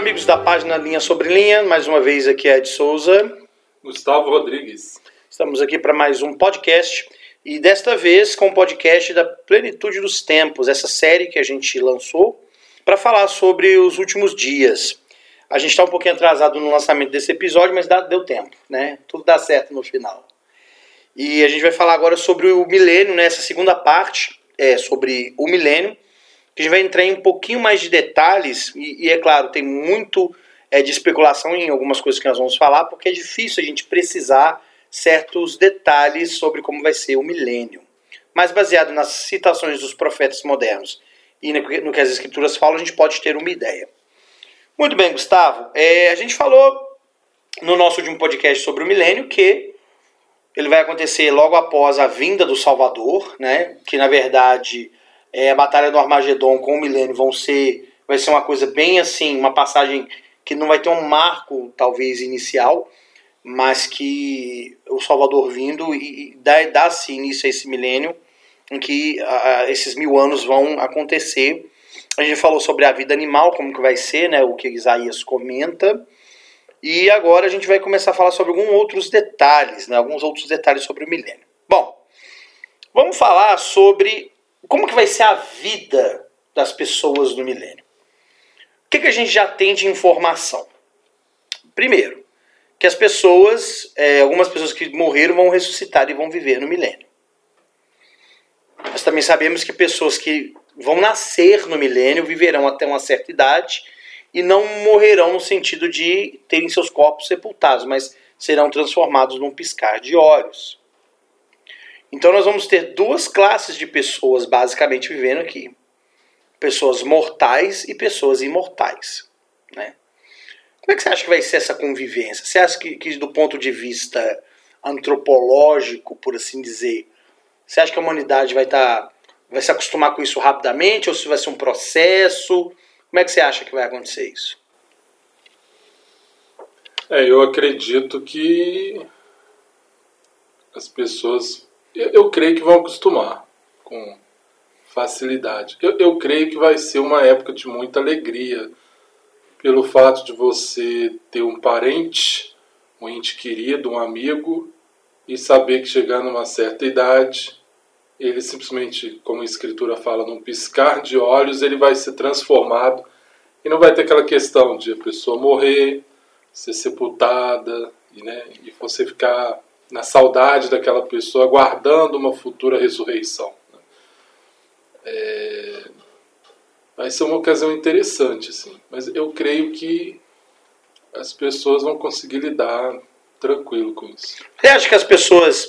Amigos da página Linha Sobre Linha, mais uma vez aqui é Ed Souza. Gustavo Rodrigues. Estamos aqui para mais um podcast e desta vez com o podcast da Plenitude dos Tempos, essa série que a gente lançou para falar sobre os últimos dias. A gente está um pouquinho atrasado no lançamento desse episódio, mas dá, deu tempo, né? Tudo dá certo no final. E a gente vai falar agora sobre o milênio, nessa né? segunda parte, é sobre o milênio a gente vai entrar em um pouquinho mais de detalhes, e, e é claro, tem muito é, de especulação em algumas coisas que nós vamos falar, porque é difícil a gente precisar certos detalhes sobre como vai ser o milênio. Mas baseado nas citações dos profetas modernos e no que as escrituras falam, a gente pode ter uma ideia. Muito bem, Gustavo. É, a gente falou no nosso último podcast sobre o milênio que ele vai acontecer logo após a vinda do Salvador, né? Que na verdade é, a Batalha do Armagedon com o Milênio vão ser. Vai ser uma coisa bem assim, uma passagem que não vai ter um marco, talvez, inicial, mas que o Salvador vindo e, e dá-se início a esse milênio, em que a, esses mil anos vão acontecer. A gente falou sobre a vida animal, como que vai ser, né, o que Isaías comenta. E agora a gente vai começar a falar sobre alguns outros detalhes, né, alguns outros detalhes sobre o milênio. Bom, vamos falar sobre como que vai ser a vida das pessoas no milênio? O que, que a gente já tem de informação? Primeiro, que as pessoas, é, algumas pessoas que morreram vão ressuscitar e vão viver no milênio. Nós também sabemos que pessoas que vão nascer no milênio viverão até uma certa idade e não morrerão no sentido de terem seus corpos sepultados, mas serão transformados num piscar de olhos. Então nós vamos ter duas classes de pessoas basicamente vivendo aqui: pessoas mortais e pessoas imortais, né? Como é que você acha que vai ser essa convivência? Você acha que, que do ponto de vista antropológico, por assim dizer, você acha que a humanidade vai estar tá, vai se acostumar com isso rapidamente ou se vai ser um processo? Como é que você acha que vai acontecer isso? É, eu acredito que as pessoas eu, eu creio que vão acostumar com facilidade. Eu, eu creio que vai ser uma época de muita alegria pelo fato de você ter um parente, um ente querido, um amigo, e saber que chegando a uma certa idade, ele simplesmente, como a escritura fala, num piscar de olhos, ele vai ser transformado e não vai ter aquela questão de a pessoa morrer, ser sepultada, e, né, e você ficar na saudade daquela pessoa, aguardando uma futura ressurreição. Né? É, vai ser uma ocasião interessante, assim. Mas eu creio que as pessoas vão conseguir lidar tranquilo com isso. Você acha que as pessoas,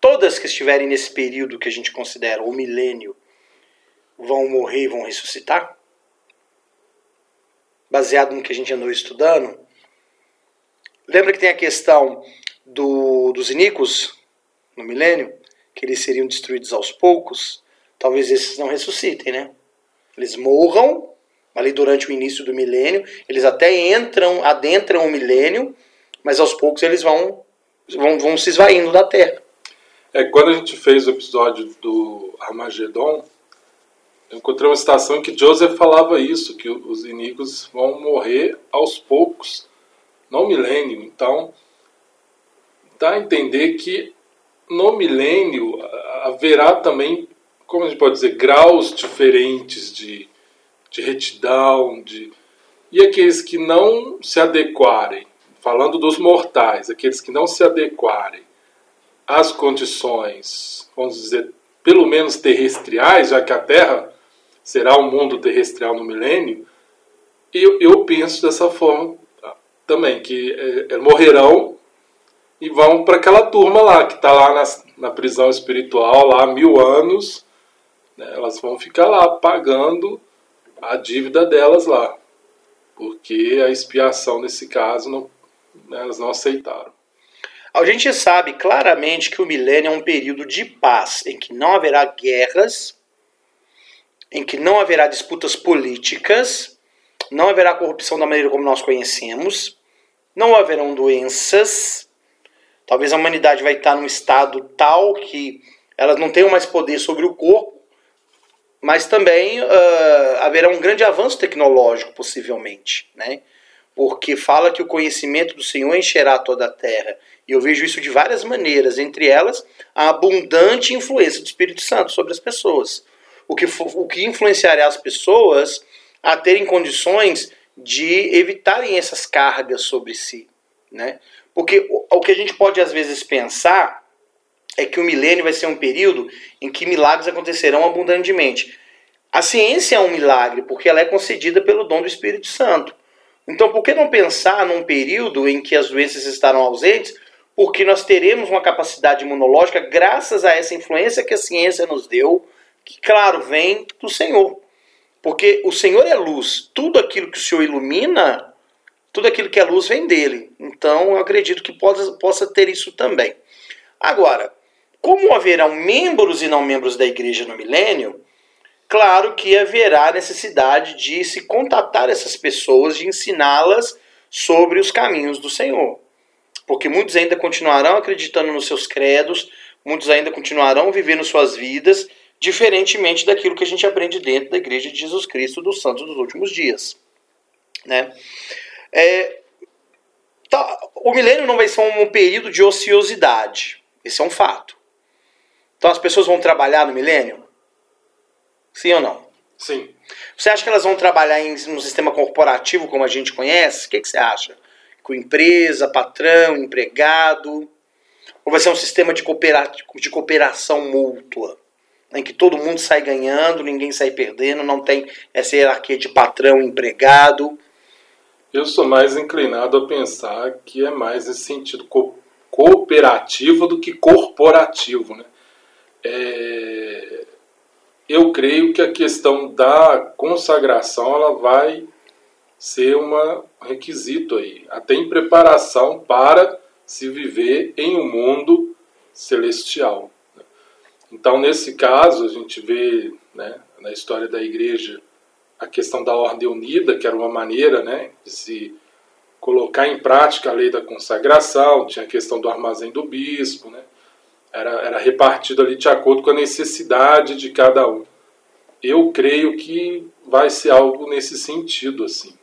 todas que estiverem nesse período que a gente considera o milênio, vão morrer e vão ressuscitar? Baseado no que a gente andou estudando? Lembra que tem a questão do, dos iníquos no milênio, que eles seriam destruídos aos poucos, talvez esses não ressuscitem, né? Eles morram ali durante o início do milênio, eles até entram, adentram o milênio, mas aos poucos eles vão, vão, vão se esvaindo da Terra. É, quando a gente fez o episódio do Armagedon, eu encontrei uma citação em que Joseph falava isso, que os iníquos vão morrer aos poucos, no milênio. Então, dá a entender que no milênio haverá também, como a gente pode dizer, graus diferentes de, de retidão, de, e aqueles que não se adequarem, falando dos mortais, aqueles que não se adequarem às condições, vamos dizer, pelo menos terrestriais, já que a Terra será um mundo terrestrial no milênio, eu, eu penso dessa forma também, que é, morrerão e vão para aquela turma lá, que está lá na, na prisão espiritual, lá há mil anos. Né? Elas vão ficar lá pagando a dívida delas lá. Porque a expiação, nesse caso, não, né, elas não aceitaram. A gente sabe claramente que o milênio é um período de paz, em que não haverá guerras, em que não haverá disputas políticas, não haverá corrupção da maneira como nós conhecemos, não haverão doenças, Talvez a humanidade vai estar num estado tal que elas não tenham mais poder sobre o corpo, mas também uh, haverá um grande avanço tecnológico, possivelmente, né? porque fala que o conhecimento do Senhor encherá toda a terra. E eu vejo isso de várias maneiras, entre elas a abundante influência do Espírito Santo sobre as pessoas. O que, o que influenciará as pessoas a terem condições de evitarem essas cargas sobre si. Né? Porque o, o que a gente pode às vezes pensar é que o milênio vai ser um período em que milagres acontecerão abundantemente. A ciência é um milagre, porque ela é concedida pelo dom do Espírito Santo. Então, por que não pensar num período em que as doenças estarão ausentes? Porque nós teremos uma capacidade imunológica graças a essa influência que a ciência nos deu, que, claro, vem do Senhor. Porque o Senhor é luz. Tudo aquilo que o Senhor ilumina, tudo aquilo que é luz vem dele. Então, eu acredito que possa, possa ter isso também. Agora, como haverão membros e não membros da igreja no milênio, claro que haverá necessidade de se contatar essas pessoas, de ensiná-las sobre os caminhos do Senhor. Porque muitos ainda continuarão acreditando nos seus credos, muitos ainda continuarão vivendo suas vidas, diferentemente daquilo que a gente aprende dentro da Igreja de Jesus Cristo dos Santos dos últimos dias. Né? É, tá, o milênio não vai ser um período de ociosidade, esse é um fato. Então as pessoas vão trabalhar no milênio? Sim ou não? Sim. Você acha que elas vão trabalhar em um sistema corporativo como a gente conhece? O que, que você acha? Com empresa, patrão, empregado? Ou vai ser um sistema de, coopera de cooperação mútua? Em que todo mundo sai ganhando, ninguém sai perdendo, não tem essa hierarquia de patrão empregado? Eu sou mais inclinado a pensar que é mais nesse sentido co cooperativo do que corporativo, né? é, eu creio que a questão da consagração ela vai ser um requisito aí, até em preparação para se viver em um mundo celestial. Né? Então, nesse caso, a gente vê né, na história da igreja a questão da ordem unida, que era uma maneira né, de se colocar em prática a lei da consagração, tinha a questão do armazém do bispo, né, era, era repartido ali de acordo com a necessidade de cada um. Eu creio que vai ser algo nesse sentido, assim.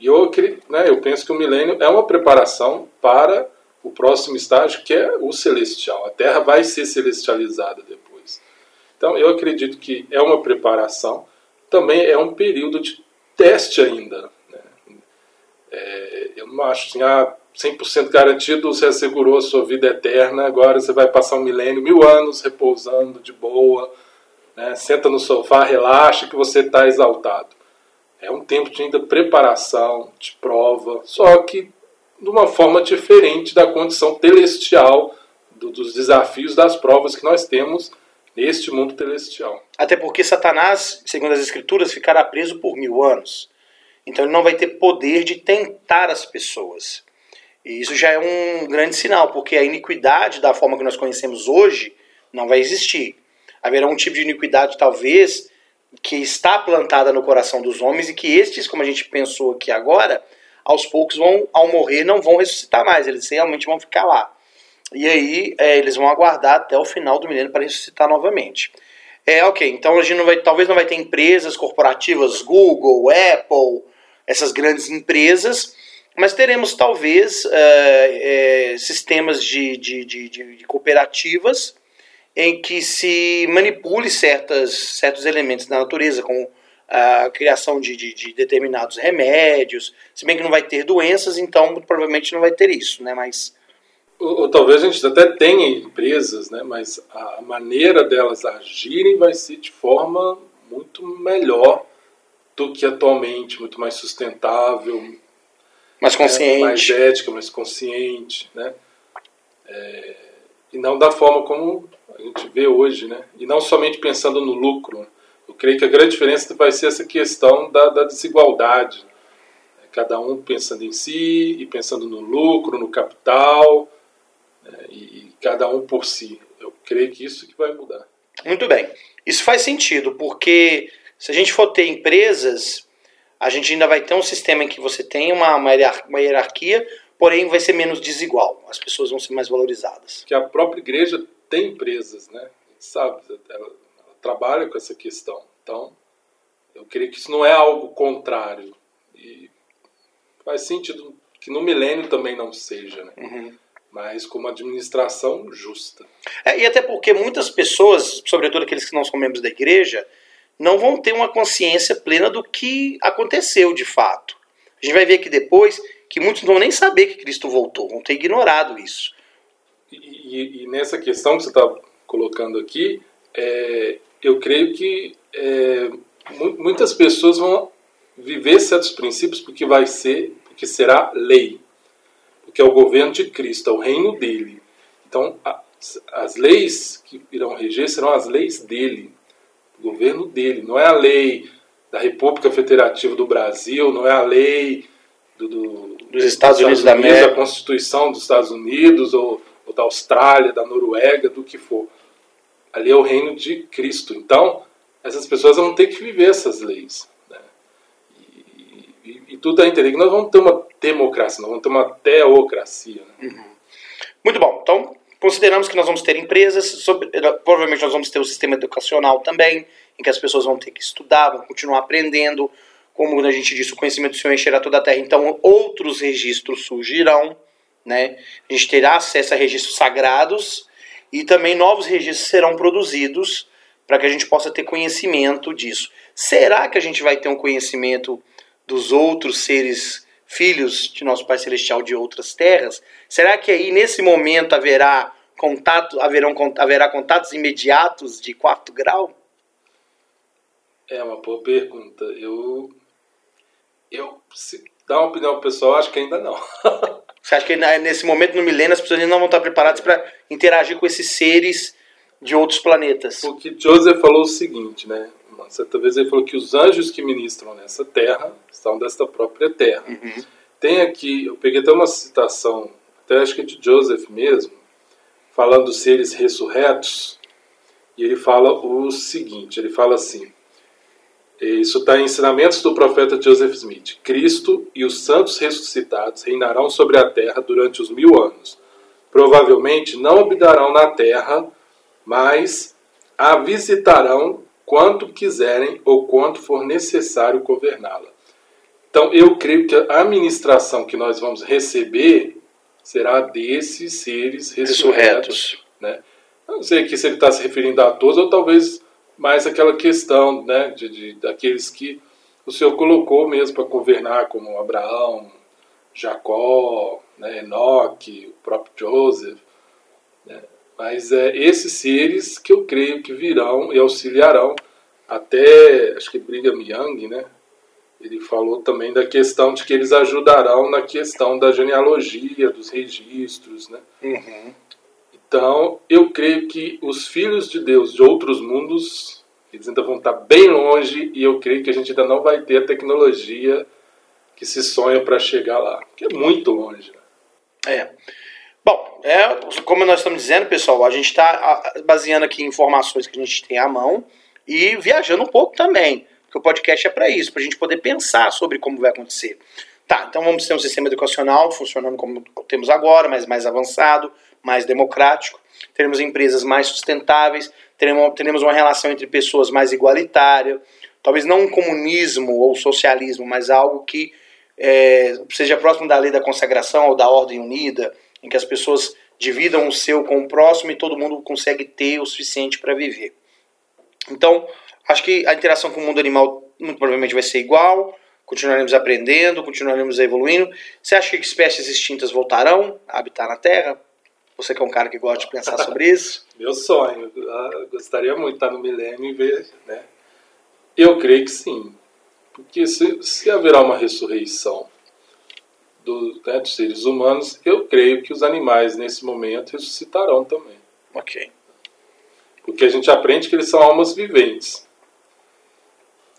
E eu, né, eu penso que o milênio é uma preparação para o próximo estágio, que é o celestial. A Terra vai ser celestializada depois. Então, eu acredito que é uma preparação, também é um período de teste ainda. Né? É, eu não acho assim, ah, 100% garantido, você assegurou a sua vida eterna, agora você vai passar um milênio, mil anos repousando de boa, né? senta no sofá, relaxa que você está exaltado. É um tempo de ainda preparação, de prova, só que de uma forma diferente da condição celestial, do, dos desafios, das provas que nós temos neste mundo celestial. Até porque Satanás, segundo as Escrituras, ficará preso por mil anos. Então ele não vai ter poder de tentar as pessoas. E isso já é um grande sinal, porque a iniquidade da forma que nós conhecemos hoje não vai existir. Haverá um tipo de iniquidade, talvez, que está plantada no coração dos homens e que estes, como a gente pensou aqui agora, aos poucos vão, ao morrer, não vão ressuscitar mais, eles realmente vão ficar lá. E aí é, eles vão aguardar até o final do milênio para ressuscitar novamente. É ok, então a gente não vai, talvez não vai ter empresas corporativas, Google, Apple, essas grandes empresas mas teremos talvez é, é, sistemas de, de, de, de, cooperativas em que se manipule certas, certos elementos da natureza, como a criação de, de, de, determinados remédios, se bem que não vai ter doenças, então provavelmente não vai ter isso, né? Mas ou, ou, talvez a gente até tenha empresas, né? Mas a maneira delas agirem vai ser de forma muito melhor do que atualmente, muito mais sustentável, mais consciente. É, mais ética, mais consciente, né? É, e não da forma como a gente vê hoje, né? E não somente pensando no lucro. Eu creio que a grande diferença vai ser essa questão da, da desigualdade. Cada um pensando em si e pensando no lucro, no capital, né? E, e cada um por si. Eu creio que isso que vai mudar. Muito bem. Isso faz sentido, porque se a gente for ter empresas a gente ainda vai ter um sistema em que você tem uma, uma hierarquia, porém vai ser menos desigual. As pessoas vão ser mais valorizadas. Que a própria igreja tem empresas, né? sabe? Ela, ela trabalha com essa questão. Então, eu creio que isso não é algo contrário. E faz sentido que no milênio também não seja, né? Uhum. Mas com uma administração justa. É, e até porque muitas pessoas, sobretudo aqueles que não são membros da igreja, não vão ter uma consciência plena do que aconteceu de fato. A gente vai ver aqui depois que muitos não vão nem saber que Cristo voltou, vão ter ignorado isso. E, e, e nessa questão que você está colocando aqui, é, eu creio que é, muitas pessoas vão viver certos princípios porque vai ser, porque será lei, porque é o governo de Cristo, é o reino dele. Então, as, as leis que irão reger serão as leis dele, o governo dele. Não é a lei da República Federativa do Brasil, não é a lei do, do, dos Estados, Estados Unidos, da América, a Constituição dos Estados Unidos ou, ou da Austrália, da Noruega, do que for. Ali é o reino de Cristo. Então, essas pessoas vão ter que viver essas leis. E, e, tudo a entender que nós vamos ter uma democracia, nós vamos ter uma teocracia. Né? Uhum. Muito bom. Então, consideramos que nós vamos ter empresas, sobre, provavelmente nós vamos ter o sistema educacional também, em que as pessoas vão ter que estudar, vão continuar aprendendo. Como a gente disse, o conhecimento do Senhor encherá toda a terra. Então, outros registros surgirão. Né? A gente terá acesso a registros sagrados e também novos registros serão produzidos para que a gente possa ter conhecimento disso. Será que a gente vai ter um conhecimento dos outros seres filhos de nosso Pai Celestial de outras terras? Será que aí nesse momento haverá contato, haverão, haverá contatos imediatos de quarto grau? É uma boa pergunta. Eu, eu se dar uma opinião pessoal, acho que ainda não. Você acha que nesse momento no milênio as pessoas ainda não vão estar preparadas para interagir com esses seres de outros planetas? Porque Joseph falou o seguinte, né? Uma certa vez ele falou que os anjos que ministram nessa terra são desta própria terra. Uhum. Tem aqui, eu peguei até uma citação, até acho que é de Joseph mesmo, falando dos seres ressurretos, e ele fala o seguinte, ele fala assim, isso está em ensinamentos do profeta Joseph Smith. Cristo e os santos ressuscitados reinarão sobre a terra durante os mil anos. Provavelmente não habitarão na terra, mas a visitarão quanto quiserem ou quanto for necessário governá-la. Então, eu creio que a administração que nós vamos receber será desses seres ressurretos. Né? Não sei aqui se ele está se referindo a todos ou talvez mais aquela questão né, de, de daqueles que o Senhor colocou mesmo para governar, como Abraão, Jacó, né, Enoque, o próprio Joseph. Né? Mas é esses seres que eu creio que virão e auxiliarão até, acho que Brigham Young, né? Ele falou também da questão de que eles ajudarão na questão da genealogia, dos registros, né? Uhum. Então, eu creio que os filhos de Deus de outros mundos, eles ainda vão estar bem longe e eu creio que a gente ainda não vai ter a tecnologia que se sonha para chegar lá, que é muito longe. Né? É. Bom, é, como nós estamos dizendo, pessoal, a gente está baseando aqui informações que a gente tem à mão e viajando um pouco também, porque o podcast é para isso, para a gente poder pensar sobre como vai acontecer. Tá, então vamos ter um sistema educacional funcionando como temos agora, mas mais avançado, mais democrático, teremos empresas mais sustentáveis, teremos, teremos uma relação entre pessoas mais igualitária, talvez não um comunismo ou socialismo, mas algo que é, seja próximo da lei da consagração ou da ordem unida, em que as pessoas dividam o seu com o próximo e todo mundo consegue ter o suficiente para viver. Então, acho que a interação com o mundo animal muito provavelmente vai ser igual, continuaremos aprendendo, continuaremos evoluindo. Você acha que espécies extintas voltarão a habitar na Terra? Você que é um cara que gosta de pensar sobre isso? Meu sonho. Eu gostaria muito de estar no milênio e ver, né? Eu creio que sim. Porque se, se haverá uma ressurreição do, né, dos seres humanos, eu creio que os animais, nesse momento, ressuscitarão também. Ok. Porque a gente aprende que eles são almas viventes.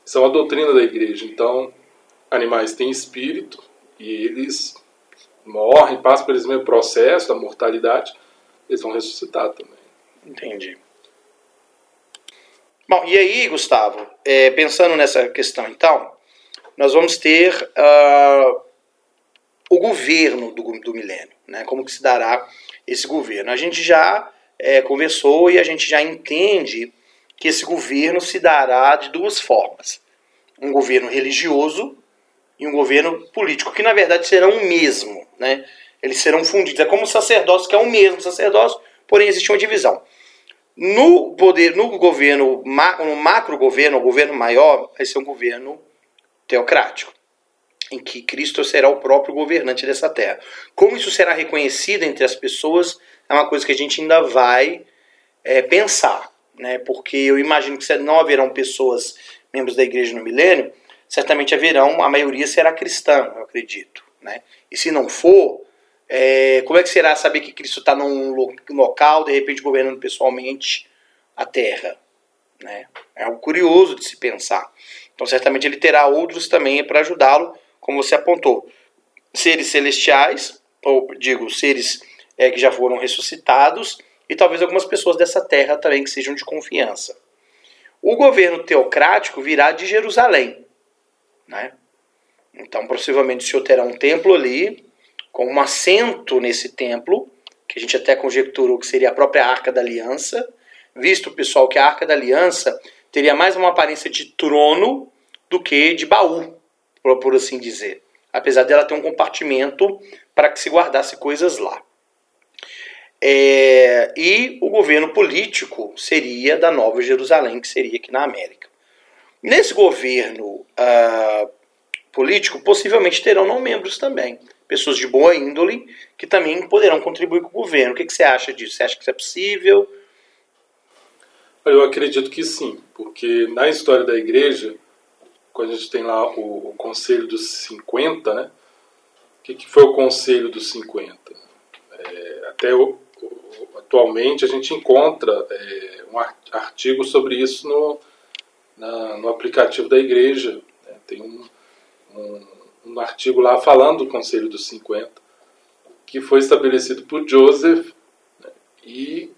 São a doutrina da igreja. Então, animais têm espírito e eles morrem, passam esse mesmo processo da mortalidade, eles vão ressuscitar também. Entendi. Bom, e aí, Gustavo, é, pensando nessa questão, então, nós vamos ter uh, o governo do, do milênio, né? Como que se dará esse governo? A gente já é, conversou e a gente já entende que esse governo se dará de duas formas: um governo religioso e um governo político, que na verdade serão o mesmo, né? Eles serão fundidos. É como o sacerdócio, que é o mesmo sacerdócio, porém existe uma divisão. No poder, no governo, no macro governo, o governo maior, vai ser um governo teocrático, em que Cristo será o próprio governante dessa terra. Como isso será reconhecido entre as pessoas é uma coisa que a gente ainda vai é, pensar, né? Porque eu imagino que não haverão pessoas membros da igreja no milênio, certamente haverão, a maioria será cristã, eu acredito, né? E se não for, é, como é que será saber que Cristo está num local, de repente governando pessoalmente a terra? Né? É algo curioso de se pensar. Então, certamente ele terá outros também para ajudá-lo, como você apontou. Seres celestiais, ou digo, seres é, que já foram ressuscitados, e talvez algumas pessoas dessa terra também que sejam de confiança. O governo teocrático virá de Jerusalém. Né? Então, possivelmente, o Senhor terá um templo ali, com um assento nesse templo, que a gente até conjecturou que seria a própria Arca da Aliança, visto, pessoal, que a Arca da Aliança teria mais uma aparência de trono do que de baú, por assim dizer. Apesar dela ter um compartimento para que se guardasse coisas lá. É, e o governo político seria da Nova Jerusalém, que seria aqui na América. Nesse governo uh, político, possivelmente terão não membros também pessoas de boa índole que também poderão contribuir com o governo. O que, que você acha disso? Você acha que isso é possível? Eu acredito que sim, porque na história da igreja, quando a gente tem lá o, o Conselho dos 50, né? O que, que foi o Conselho dos 50? É, até o, o, atualmente a gente encontra é, um artigo sobre isso no, na, no aplicativo da igreja. Né? Tem um, um um artigo lá falando do Conselho dos 50, que foi estabelecido por Joseph, né, e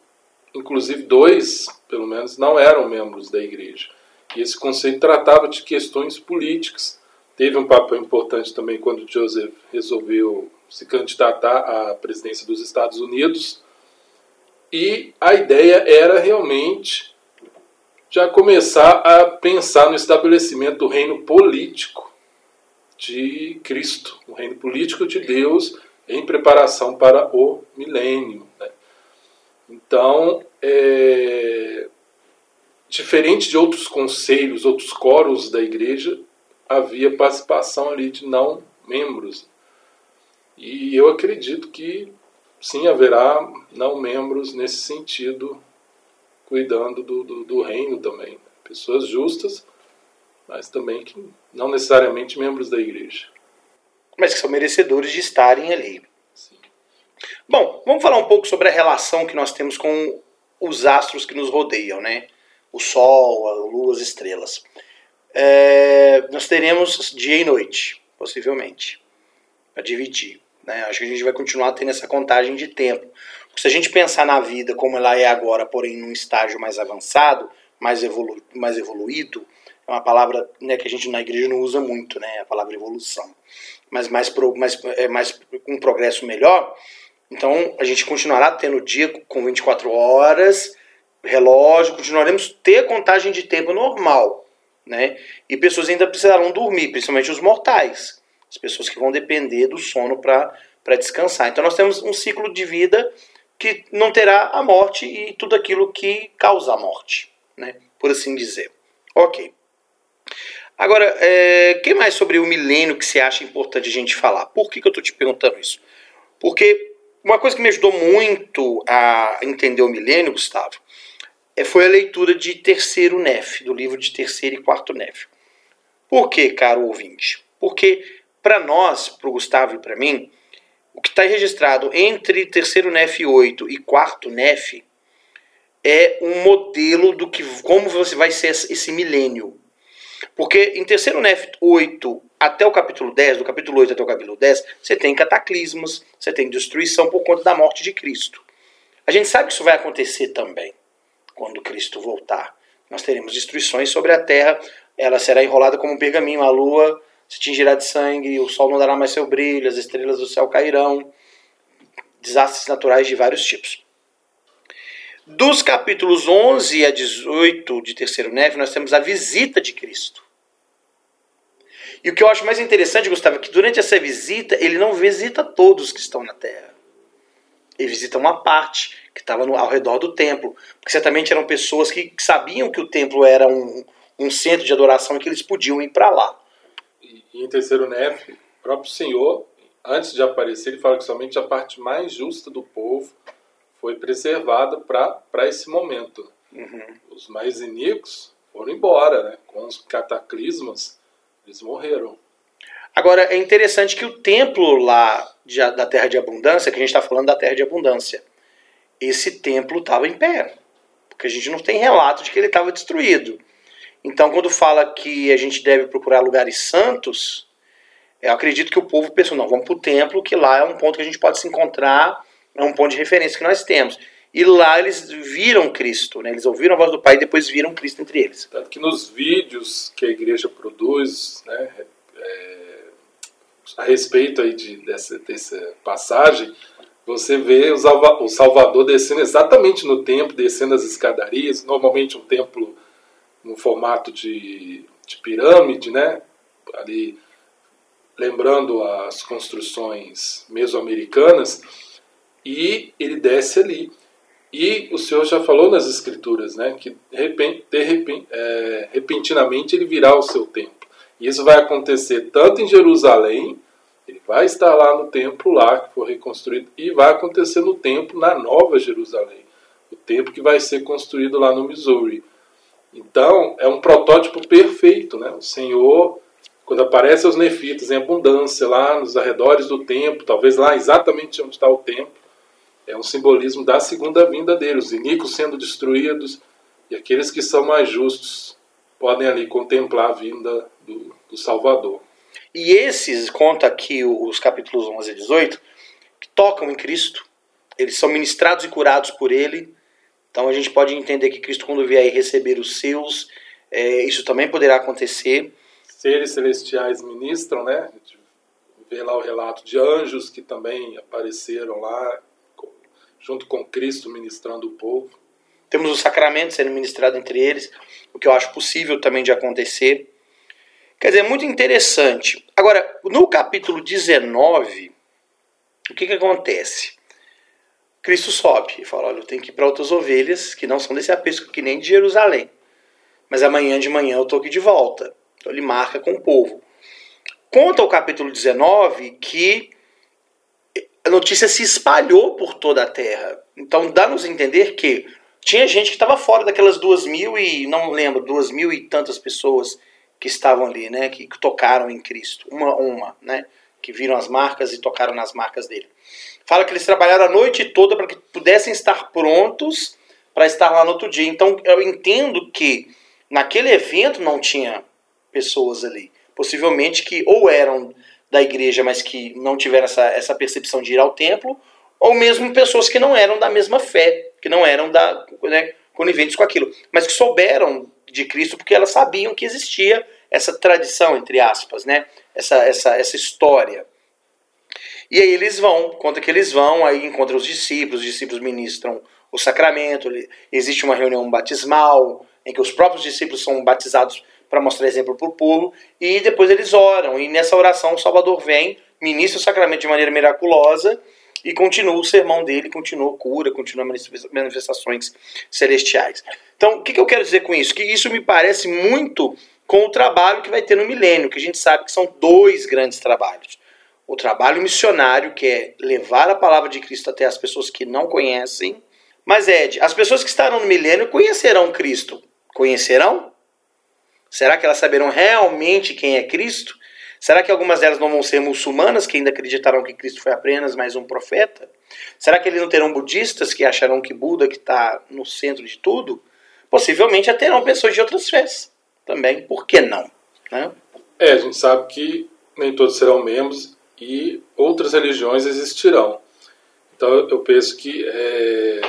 inclusive dois, pelo menos, não eram membros da igreja. E esse conselho tratava de questões políticas. Teve um papel importante também quando Joseph resolveu se candidatar à presidência dos Estados Unidos. E a ideia era realmente já começar a pensar no estabelecimento do reino político de Cristo, o reino político de Deus em preparação para o milênio. Né? Então, é, diferente de outros conselhos, outros coros da igreja, havia participação ali de não membros. E eu acredito que sim haverá não membros nesse sentido, cuidando do, do, do reino também. Pessoas justas mas também que não necessariamente membros da igreja. Mas que são merecedores de estarem ali. Sim. Bom, vamos falar um pouco sobre a relação que nós temos com os astros que nos rodeiam, né? O Sol, a Lua, as estrelas. É, nós teremos dia e noite, possivelmente, para dividir. Né? Acho que a gente vai continuar tendo essa contagem de tempo. se a gente pensar na vida como ela é agora, porém num estágio mais avançado, mais, evolu mais evoluído, é uma palavra né, que a gente na igreja não usa muito, né, a palavra evolução, mas mais, pro, mais, é, mais um progresso melhor. Então a gente continuará tendo dia com 24 horas, relógio, continuaremos ter contagem de tempo normal, né? E pessoas ainda precisarão dormir, principalmente os mortais, as pessoas que vão depender do sono para descansar. Então nós temos um ciclo de vida que não terá a morte e tudo aquilo que causa a morte, né? Por assim dizer. Ok. Agora, é, que mais sobre o milênio que você acha importante a gente falar? Por que, que eu estou te perguntando isso? Porque uma coisa que me ajudou muito a entender o milênio, Gustavo, foi a leitura de Terceiro Nef, do livro de Terceiro e Quarto Nef. Por que, caro ouvinte? Porque para nós, para o Gustavo e para mim, o que está registrado entre Terceiro Nef 8 e Quarto Nef é um modelo do que como você vai ser esse milênio. Porque em terceiro Nef 8 até o capítulo 10, do capítulo 8 até o capítulo 10, você tem cataclismos, você tem destruição por conta da morte de Cristo. A gente sabe que isso vai acontecer também quando Cristo voltar. Nós teremos destruições sobre a terra, ela será enrolada como um pergaminho, a lua se tingirá de sangue, o sol não dará mais seu brilho, as estrelas do céu cairão, desastres naturais de vários tipos. Dos capítulos 11 a 18 de Terceiro Neve, nós temos a visita de Cristo. E o que eu acho mais interessante, Gustavo, é que durante essa visita, ele não visita todos que estão na terra. Ele visita uma parte que estava ao redor do templo. Porque certamente eram pessoas que sabiam que o templo era um, um centro de adoração e que eles podiam ir para lá. E, em terceiro neve, o próprio Senhor, antes de aparecer, ele fala que somente a parte mais justa do povo foi preservada para esse momento. Uhum. Os mais iníquos foram embora, né? com os cataclismas eles morreram. Agora, é interessante que o templo lá de, da Terra de Abundância, que a gente está falando da Terra de Abundância, esse templo estava em pé. Porque a gente não tem relato de que ele estava destruído. Então, quando fala que a gente deve procurar lugares santos, eu acredito que o povo pensou, não, vamos para o templo, que lá é um ponto que a gente pode se encontrar, é um ponto de referência que nós temos. E lá eles viram Cristo, né? eles ouviram a voz do Pai e depois viram Cristo entre eles. Tanto que nos vídeos que a igreja produz, né, é, a respeito aí de, dessa, dessa passagem, você vê o Salvador descendo exatamente no templo, descendo as escadarias, normalmente um templo no formato de, de pirâmide, né? ali lembrando as construções mesoamericanas, e ele desce ali. E o Senhor já falou nas Escrituras, né, que de repente, de repente, é, repentinamente ele virá ao seu templo. E isso vai acontecer tanto em Jerusalém, ele vai estar lá no templo lá que for reconstruído, e vai acontecer no templo na Nova Jerusalém, o templo que vai ser construído lá no Missouri. Então, é um protótipo perfeito, né? O Senhor, quando aparece os nefitas em abundância lá nos arredores do templo, talvez lá exatamente onde está o templo, é um simbolismo da segunda vinda dele, os iníquos sendo destruídos e aqueles que são mais justos podem ali contemplar a vinda do, do Salvador. E esses, conta aqui os capítulos 11 e 18, que tocam em Cristo, eles são ministrados e curados por Ele. Então a gente pode entender que Cristo, quando vier receber os seus, é, isso também poderá acontecer. Seres celestiais ministram, né? A gente vê lá o relato de anjos que também apareceram lá, junto com Cristo ministrando o povo. Temos os sacramentos sendo ministrados entre eles, o que eu acho possível também de acontecer. Quer dizer, é muito interessante. Agora, no capítulo 19, o que, que acontece? Cristo sobe e fala: Olha, eu tenho que ir para outras ovelhas que não são desse apesco, que nem de Jerusalém. Mas amanhã de manhã eu estou aqui de volta. Então ele marca com o povo. Conta o capítulo 19 que a notícia se espalhou por toda a terra. Então dá-nos a entender que tinha gente que estava fora daquelas duas mil e não lembro, duas mil e tantas pessoas que estavam ali, né, que, tocaram em Cristo, uma uma, né, que viram as marcas e tocaram nas marcas dele. Fala que eles trabalharam a noite toda para que pudessem estar prontos para estar lá no outro dia. Então eu entendo que naquele evento não tinha pessoas ali, possivelmente que ou eram da igreja, mas que não tiveram essa, essa percepção de ir ao templo, ou mesmo pessoas que não eram da mesma fé, que não eram da, né, coniventes com aquilo, mas que souberam de Cristo porque elas sabiam que existia essa tradição, entre aspas, né, essa, essa, essa história. E aí eles vão, conta que eles vão, aí encontram os discípulos, os discípulos ministram o sacramento, existe uma reunião batismal, em que os próprios discípulos são batizados para mostrar exemplo para o povo, e depois eles oram, e nessa oração o Salvador vem, ministra o sacramento de maneira miraculosa, e continua o sermão dele, continua cura, continua manifestações celestiais. Então, o que, que eu quero dizer com isso? Que isso me parece muito com o trabalho que vai ter no milênio, que a gente sabe que são dois grandes trabalhos. O trabalho missionário, que é levar a palavra de Cristo até as pessoas que não conhecem. Mas, Ed, as pessoas que estarão no milênio conhecerão Cristo. Conhecerão? Será que elas saberão realmente quem é Cristo? Será que algumas delas não vão ser muçulmanas que ainda acreditaram que Cristo foi apenas mais um profeta? Será que eles não terão budistas que acharão que Buda que está no centro de tudo? Possivelmente até terão pessoas de outras fés também. Por que não? Né? É, a gente sabe que nem todos serão membros e outras religiões existirão. Então eu penso que é,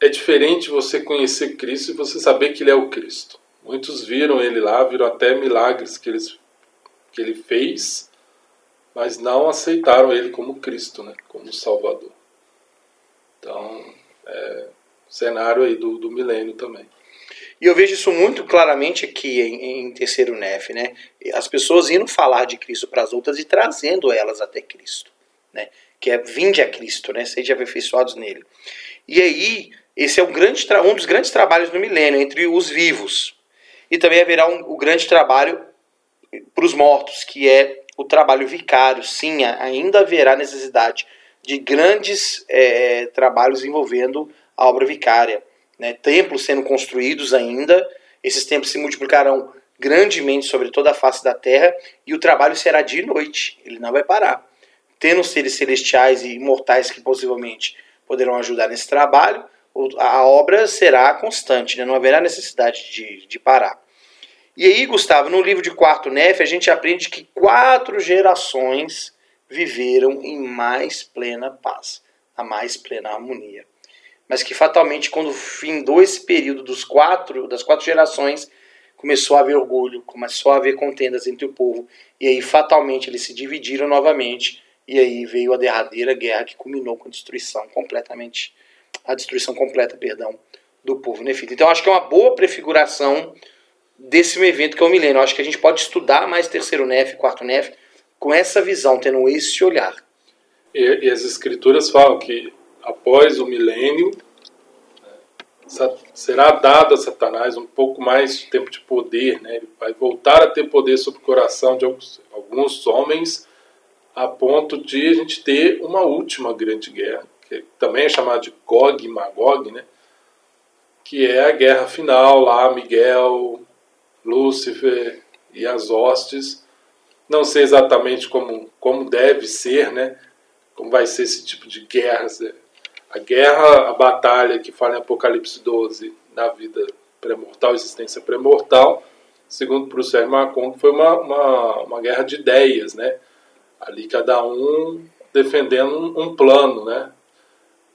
é diferente você conhecer Cristo e você saber que Ele é o Cristo. Muitos viram ele lá, viram até milagres que, eles, que ele fez, mas não aceitaram ele como Cristo, né, como Salvador. Então, é, cenário aí do, do milênio também. E eu vejo isso muito claramente aqui em, em Terceiro Nef, né? As pessoas indo falar de Cristo para as outras e trazendo elas até Cristo, né? Que é vinde a Cristo, né? Sejam aperfeiçoados nele. E aí, esse é um, grande um dos grandes trabalhos do milênio, entre os vivos. E também haverá um, o grande trabalho para os mortos, que é o trabalho vicário. Sim, ainda haverá necessidade de grandes é, trabalhos envolvendo a obra vicária né, templos sendo construídos ainda, esses templos se multiplicarão grandemente sobre toda a face da terra e o trabalho será dia e noite, ele não vai parar. Tendo seres celestiais e imortais que possivelmente poderão ajudar nesse trabalho, a obra será constante, né? não haverá necessidade de, de parar. E aí, Gustavo, no livro de Quarto Nef, a gente aprende que quatro gerações viveram em mais plena paz, a mais plena harmonia mas que fatalmente, quando findou esse período dos quatro, das quatro gerações, começou a haver orgulho, começou a haver contendas entre o povo, e aí fatalmente eles se dividiram novamente, e aí veio a derradeira guerra que culminou com a destruição completamente, a destruição completa, perdão, do povo nefita. Então acho que é uma boa prefiguração desse evento que é o milênio. Acho que a gente pode estudar mais terceiro nef, quarto nef, com essa visão, tendo esse olhar. E, e as escrituras falam que após o milênio, será dado a Satanás um pouco mais de tempo de poder, né? ele vai voltar a ter poder sobre o coração de alguns, alguns homens, a ponto de a gente ter uma última grande guerra, que também é chamada de Gog e Magog, né? que é a guerra final lá, Miguel, Lúcifer e as hostes. Não sei exatamente como, como deve ser, né? como vai ser esse tipo de guerra, a guerra, a batalha que fala em Apocalipse 12 na vida pré-mortal, existência pré-mortal, segundo Bruce Macon, foi uma, uma, uma, guerra de ideias, né? Ali cada um defendendo um, um plano, né?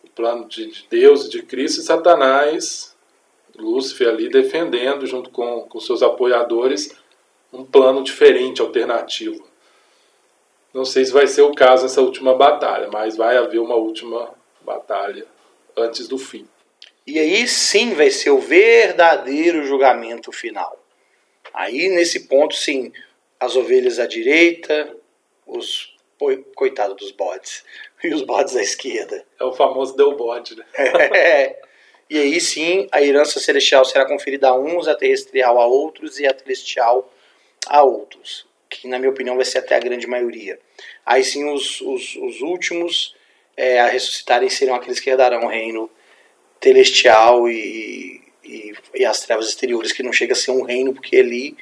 O plano de, de, Deus e de Cristo e Satanás, Lúcifer ali defendendo, junto com, com seus apoiadores, um plano diferente, alternativo. Não sei se vai ser o caso nessa última batalha, mas vai haver uma última batalha antes do fim. E aí sim vai ser o verdadeiro julgamento final. Aí nesse ponto sim, as ovelhas à direita, os coitado dos bodes e os bodes à esquerda. É o famoso deu bode, né? é. E aí sim, a herança celestial será conferida a uns, a terrestrial a outros e a celestial a outros, que na minha opinião vai ser até a grande maioria. Aí sim os, os, os últimos é, a ressuscitarem serão aqueles que herdarão o reino celestial e, e, e, as trevas exteriores, que não chega a ser um reino, porque ali,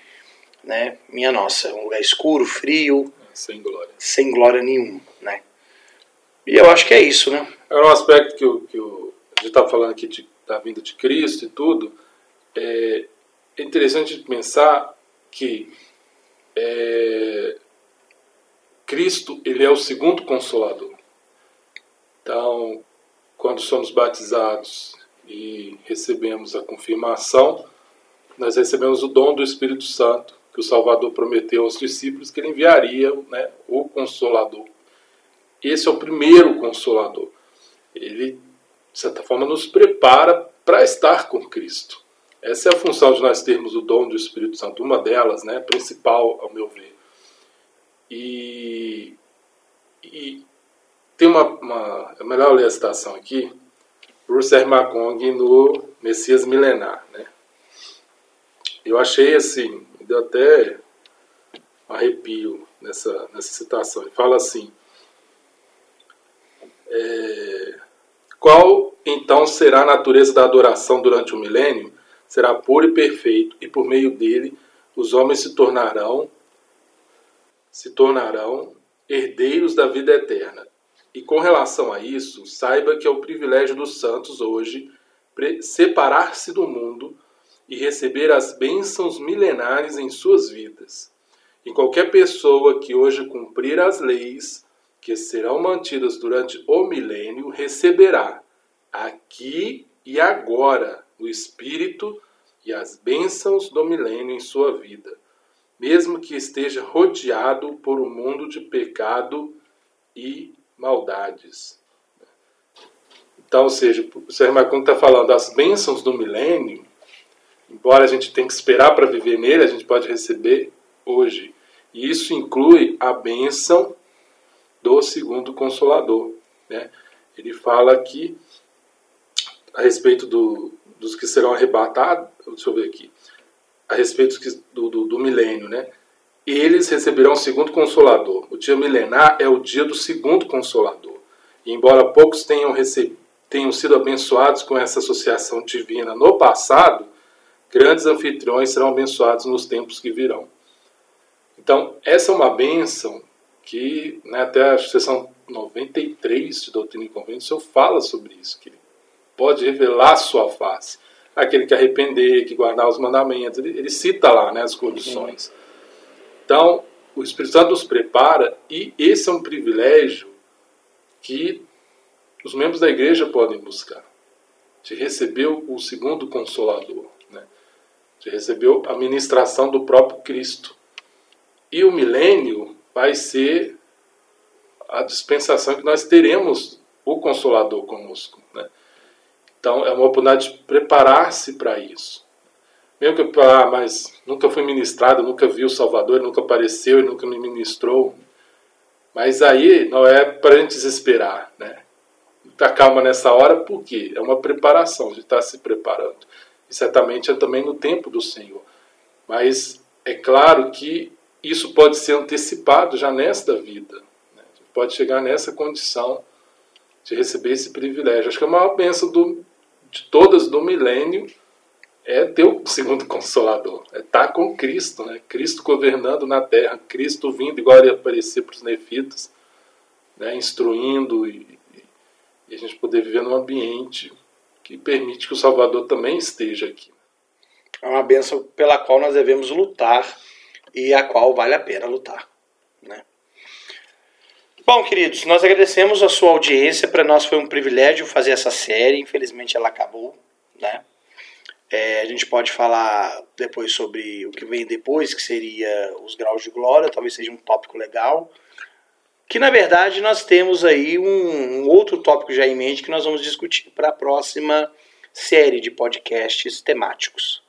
né, minha nossa, um lugar escuro, frio, sem glória, sem glória nenhuma, né. E eu acho que é isso, né. É um aspecto que, o, que o, a gente está falando aqui de, da vinda de Cristo e tudo, é, é interessante pensar que é, Cristo ele é o segundo consolador. Então, quando somos batizados e recebemos a confirmação, nós recebemos o dom do Espírito Santo, que o Salvador prometeu aos discípulos que ele enviaria né, o Consolador. Esse é o primeiro Consolador. Ele, de certa forma, nos prepara para estar com Cristo. Essa é a função de nós termos o dom do Espírito Santo, uma delas, né, principal, ao meu ver. E, e tem uma, uma, é melhor ler a citação aqui, Bruce R. Macong no Messias Milenar. Né? Eu achei assim, deu até um arrepio nessa, nessa citação. Ele fala assim: é, Qual então será a natureza da adoração durante o milênio? Será puro e perfeito, e por meio dele os homens se tornarão se tornarão herdeiros da vida eterna. E com relação a isso, saiba que é o privilégio dos santos hoje separar-se do mundo e receber as bênçãos milenares em suas vidas. E qualquer pessoa que hoje cumprir as leis que serão mantidas durante o milênio receberá aqui e agora o Espírito e as bênçãos do milênio em sua vida, mesmo que esteja rodeado por um mundo de pecado e maldades. Então, ou seja, o Sr. Macron está falando das bênçãos do milênio, embora a gente tenha que esperar para viver nele, a gente pode receber hoje. E isso inclui a bênção do segundo consolador. Né? Ele fala aqui a respeito do, dos que serão arrebatados, deixa eu ver aqui, a respeito do, do, do milênio, né? Eles receberão o segundo consolador. O dia milenar é o dia do segundo consolador. E embora poucos tenham, recebido, tenham sido abençoados com essa associação divina no passado, grandes anfitriões serão abençoados nos tempos que virão. Então, essa é uma bênção que né, até a sessão 93 de Doutrina e Convênio, o Senhor fala sobre isso, que ele pode revelar sua face. Aquele que arrepender, que guardar os mandamentos, ele, ele cita lá né, as condições. Então, o Espírito Santo nos prepara e esse é um privilégio que os membros da igreja podem buscar. De receber o segundo consolador, né? de receber a ministração do próprio Cristo. E o milênio vai ser a dispensação que nós teremos o Consolador conosco. Né? Então é uma oportunidade de preparar-se para isso. Mesmo que ah, mas nunca fui ministrado, nunca vi o Salvador, nunca apareceu e nunca me ministrou. Mas aí não é para a gente desesperar, né? Tá calma nessa hora, porque é uma preparação, de estar tá se preparando. E certamente é também no tempo do Senhor. Mas é claro que isso pode ser antecipado já nesta vida. Né? Pode chegar nessa condição de receber esse privilégio. Acho que a maior bênção do, de todas do milênio é ter o segundo consolador, é estar com Cristo, né? Cristo governando na terra, Cristo vindo, igual ele aparecer para os nefitas, né? instruindo e, e a gente poder viver num ambiente que permite que o Salvador também esteja aqui. É uma bênção pela qual nós devemos lutar e a qual vale a pena lutar. Né? Bom, queridos, nós agradecemos a sua audiência. Para nós foi um privilégio fazer essa série. Infelizmente ela acabou. Né? É, a gente pode falar depois sobre o que vem depois, que seria os graus de glória. Talvez seja um tópico legal. Que na verdade nós temos aí um, um outro tópico já em mente que nós vamos discutir para a próxima série de podcasts temáticos.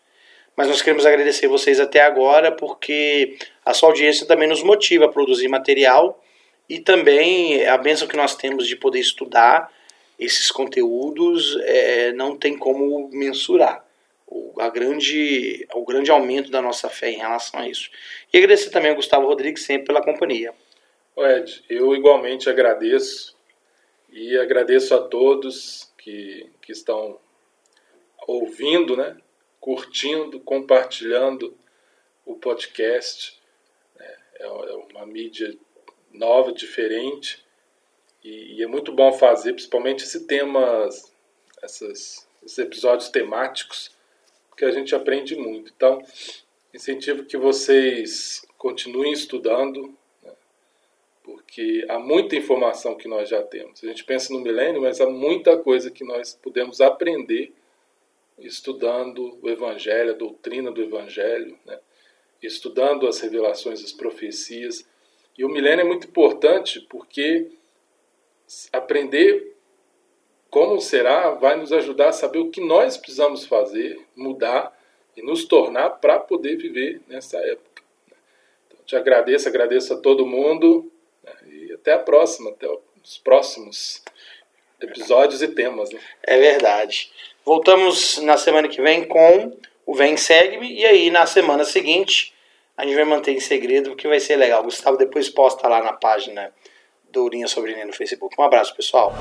Mas nós queremos agradecer vocês até agora, porque a sua audiência também nos motiva a produzir material e também a bênção que nós temos de poder estudar esses conteúdos é, não tem como mensurar o, a grande, o grande aumento da nossa fé em relação a isso. E agradecer também ao Gustavo Rodrigues sempre pela companhia. Ed, eu igualmente agradeço e agradeço a todos que, que estão ouvindo, né? Curtindo, compartilhando o podcast. Né? É, é uma mídia nova, diferente, e, é muito bom fazer, principalmente esse tema, essas, esses episódios temáticos, porque a gente aprende muito. Então, incentivo que vocês continuem estudando, né? porque há muita informação que nós já temos. A gente pensa no milênio, mas há muita coisa que nós podemos aprender estudando o Evangelho, a doutrina do Evangelho, né? estudando as revelações, as profecias. E o milênio é muito importante porque aprender como será vai nos ajudar a saber o que nós precisamos fazer, mudar e nos tornar para poder viver nessa época. Então, te agradeço, agradeço a todo mundo né? e até a próxima, até os próximos episódios e temas. Né? É verdade. Voltamos na semana que vem com o Vem Segue-me. E aí, na semana seguinte, a gente vai manter em segredo, porque vai ser legal. O Gustavo depois posta lá na página do Urinha Sobre no Facebook. Um abraço, pessoal.